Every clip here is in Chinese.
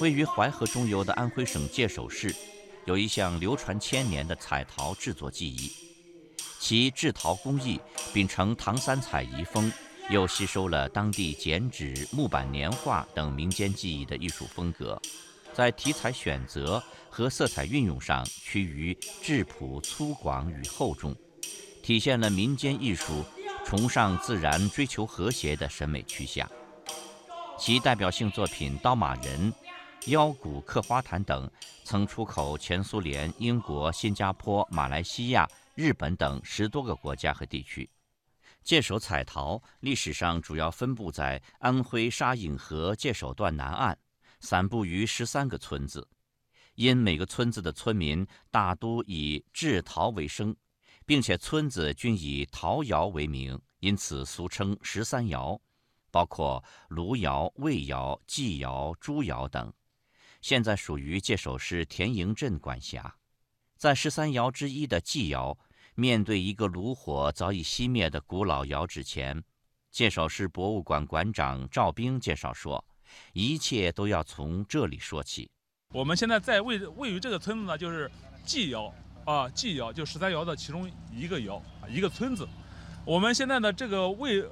位于淮河中游的安徽省界首市，有一项流传千年的彩陶制作技艺。其制陶工艺秉承唐三彩遗风，又吸收了当地剪纸、木板年画等民间技艺的艺术风格，在题材选择和色彩运用上趋于质朴、粗犷与厚重，体现了民间艺术崇尚自然、追求和谐的审美趋向。其代表性作品《刀马人》《腰鼓刻花坛》等，曾出口前苏联、英国、新加坡、马来西亚、日本等十多个国家和地区。界首彩陶历史上主要分布在安徽沙颍河界首段南岸，散布于十三个村子。因每个村子的村民大都以制陶为生，并且村子均以陶窑为名，因此俗称十三窑。包括卢窑、魏窑、纪窑、朱窑等，现在属于界首市田营镇管辖。在十三窑之一的纪窑，面对一个炉火早已熄灭的古老窑址前，界首市博物馆馆长赵兵介绍说：“一切都要从这里说起。我们现在在位位于这个村子呢，就是纪窑啊，纪窑就十三窑的其中一个窑，一个村子。我们现在的这个位。”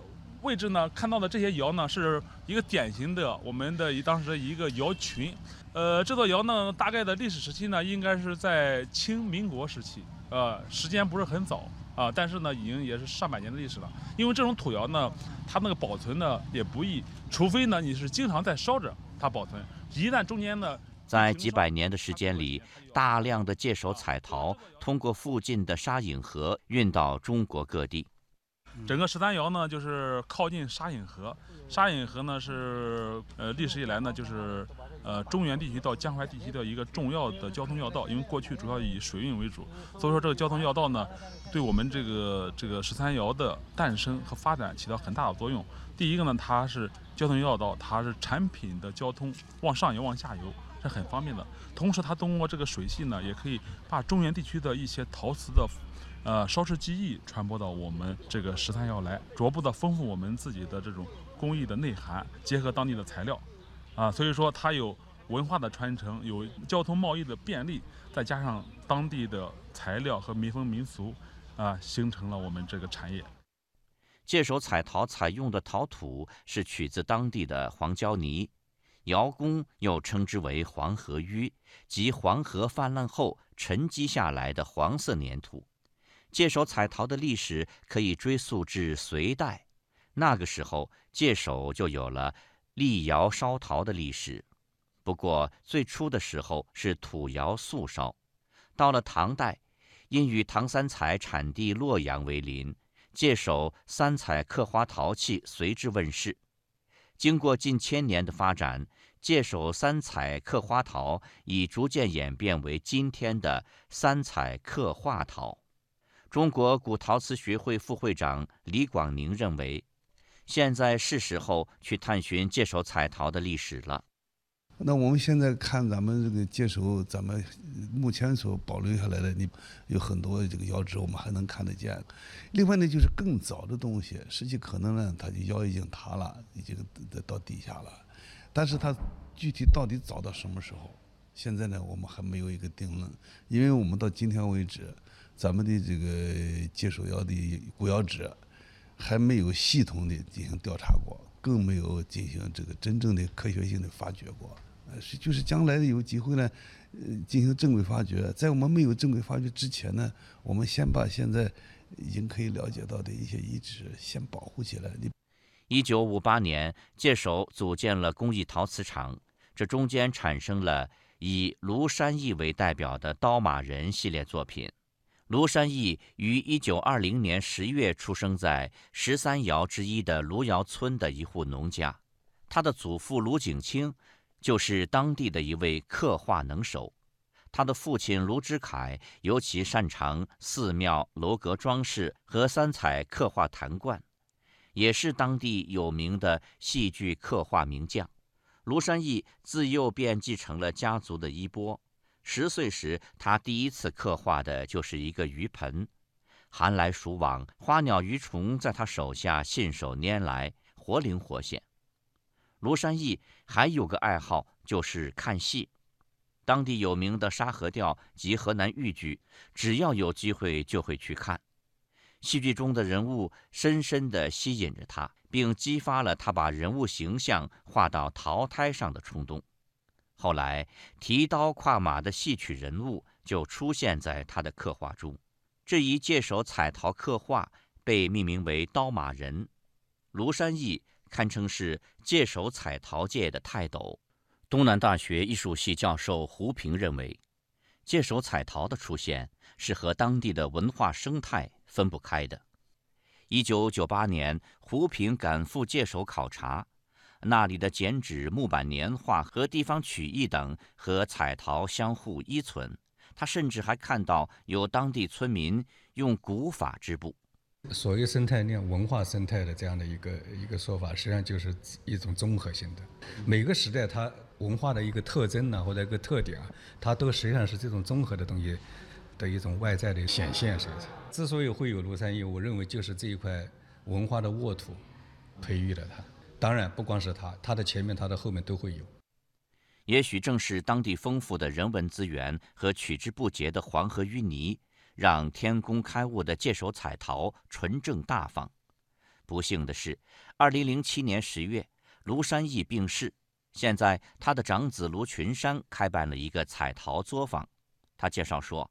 位置呢，看到的这些窑呢，是一个典型的我们的当时一个窑群。呃，这座窑呢，大概的历史时期呢，应该是在清民国时期，呃，时间不是很早啊，但是呢，已经也是上百年的历史了。因为这种土窑呢，它那个保存呢也不易，除非呢你是经常在烧着它保存。一旦中间呢，在几百年的时间里，大量的界首彩陶通过附近的沙隐河运到中国各地。整个十三窑呢，就是靠近沙隐河。沙隐河呢是呃历史以来呢就是呃中原地区到江淮地区的一个重要的交通要道，因为过去主要以水运为主，所以说这个交通要道呢，对我们这个这个十三窑的诞生和发展起到很大的作用。第一个呢，它是交通要道，它是产品的交通往上游、往下游是很方便的。同时，它通过这个水系呢，也可以把中原地区的一些陶瓷的。呃，烧制技艺传播到我们这个十三窑来，逐步的丰富我们自己的这种工艺的内涵，结合当地的材料，啊，所以说它有文化的传承，有交通贸易的便利，再加上当地的材料和民风民俗，啊，形成了我们这个产业。界首彩陶采用的陶土是取自当地的黄胶泥，窑工又称之为黄河淤，即黄河泛滥后沉积下来的黄色粘土。界首彩陶的历史可以追溯至隋代，那个时候界首就有了立窑烧陶的历史。不过最初的时候是土窑素烧，到了唐代，因与唐三彩产地洛阳为邻，界首三彩刻花陶器随之问世。经过近千年的发展，界首三彩刻花陶已逐渐演变为今天的三彩刻画陶。中国古陶瓷学会副会长李广宁认为，现在是时候去探寻界首彩陶的历史了。那我们现在看咱们这个界首，咱们目前所保留下来的，你有很多这个窑址，我们还能看得见。另外呢，就是更早的东西，实际可能呢，它的窑已经塌了，已经到底下了。但是它具体到底早到什么时候，现在呢，我们还没有一个定论，因为我们到今天为止。咱们的这个界首窑的古窑址还没有系统的进行调查过，更没有进行这个真正的科学性的发掘过。呃，是就是将来的有机会呢，呃，进行正规发掘。在我们没有正规发掘之前呢，我们先把现在已经可以了解到的一些遗址先保护起来。你，一九五八年，界首组建了工艺陶瓷厂，这中间产生了以庐山义为代表的刀马人系列作品。卢山义于一九二零年十月出生在十三窑之一的卢窑村的一户农家，他的祖父卢景清就是当地的一位刻画能手，他的父亲卢之凯尤其擅长寺庙楼阁装饰和三彩刻画坛罐，也是当地有名的戏剧刻画名将。卢山义自幼便继承了家族的衣钵。十岁时，他第一次刻画的就是一个鱼盆，寒来暑往，花鸟鱼虫在他手下信手拈来，活灵活现。卢山义还有个爱好，就是看戏。当地有名的沙河调及河南豫剧，只要有机会就会去看。戏剧中的人物深深地吸引着他，并激发了他把人物形象画到陶胎上的冲动。后来，提刀跨马的戏曲人物就出现在他的刻画中。这一借手彩陶刻画被命名为“刀马人”。卢山义堪称是借手彩陶界的泰斗。东南大学艺术系教授胡平认为，借手彩陶的出现是和当地的文化生态分不开的。一九九八年，胡平赶赴界首考察，那里的剪纸、木板年画和地方曲艺等和彩陶相互依存。他甚至还看到有当地村民用古法织布。所谓生态链、文化生态的这样的一个一个说法，实际上就是一种综合性的。每个时代它文化的一个特征呢，或者一个特点啊，它都实际上是这种综合的东西的一种外在的显现。是不是？之所以会有庐山艺，我认为就是这一块文化的沃土培育了它。当然，不光是它，它的前面、它的后面都会有。也许正是当地丰富的人文资源和取之不竭的黄河淤泥。让天工开物的界首彩陶纯正大方。不幸的是，二零零七年十月，卢山义病逝。现在，他的长子卢群山开办了一个彩陶作坊。他介绍说，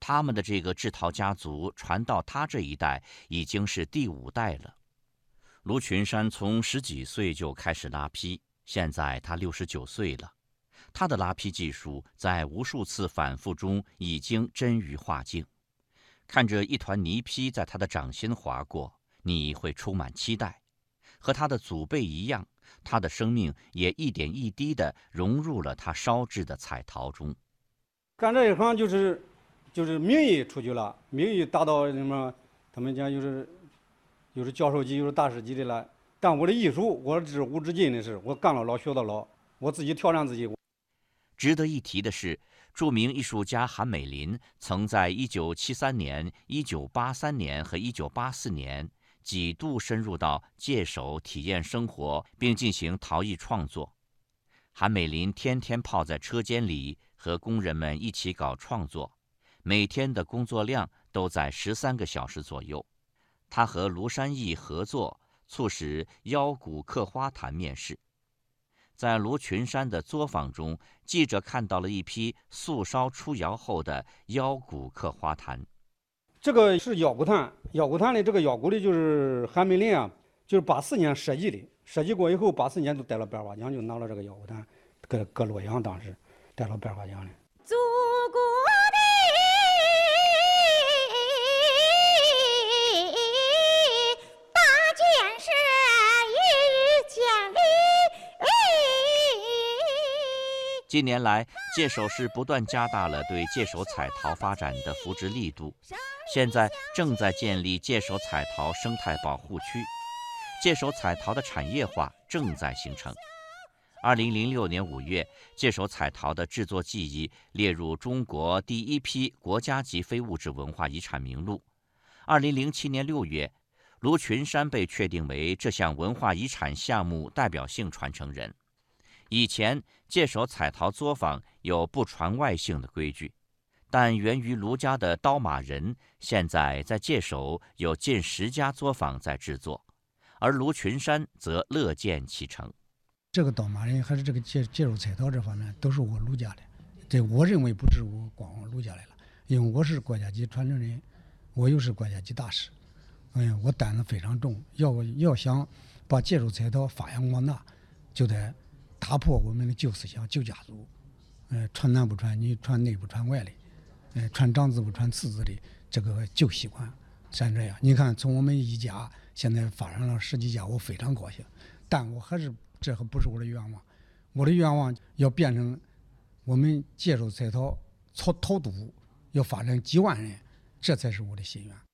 他们的这个制陶家族传到他这一代已经是第五代了。卢群山从十几岁就开始拉坯，现在他六十九岁了。他的拉坯技术在无数次反复中已经臻于化境。看着一团泥坯在他的掌心划过，你会充满期待。和他的祖辈一样，他的生命也一点一滴地融入了他烧制的彩陶中。干这一行就是，就是名誉出去了，名誉达到什么？他们讲就是，就是教授级，就是大师级的了。但我的艺术，我是无止境的事，我干了老学到老，我自己挑战自己。值得一提的是。著名艺术家韩美林曾在1973年、1983年和1984年几度深入到界首体验生活，并进行陶艺创作。韩美林天天泡在车间里和工人们一起搞创作，每天的工作量都在十三个小时左右。他和卢山义合作，促使腰鼓刻花坛面世。在卢群山的作坊中，记者看到了一批素烧出窑后的腰鼓刻花坛。这个是腰鼓坛，腰鼓坛的这个腰鼓的就是韩美林啊，就是八四年设计的，设计过以后八四年就带了百花奖，就拿了这个腰鼓坛，搁搁洛阳当时带了百花奖的。近年来，界首市不断加大了对界首彩陶发展的扶植力度，现在正在建立界首彩陶生态保护区，界首彩陶的产业化正在形成。二零零六年五月，界首彩陶的制作技艺列入中国第一批国家级非物质文化遗产名录。二零零七年六月，卢群山被确定为这项文化遗产项目代表性传承人。以前界首彩陶作坊有不传外姓的规矩，但源于卢家的刀马人，现在在界首有近十家作坊在制作，而卢群山则乐见其成。这个刀马人还是这个介介手彩陶这方面，都是我卢家的。这我认为不止我光我卢家来了，因为我是国家级传承人，我又是国家级大师，哎呀，我担子非常重。要要想把介手彩陶发扬光大，就得。打破我们的旧思想、旧家族，呃，传男不传女，传内不传外的，呃，传长子不传次子的这个旧习惯，像这样。你看，从我们一家现在发展了十几家，我非常高兴。但我还是这还不是我的愿望，我的愿望要变成我们介州彩陶陶陶都要发展几万人，这才是我的心愿。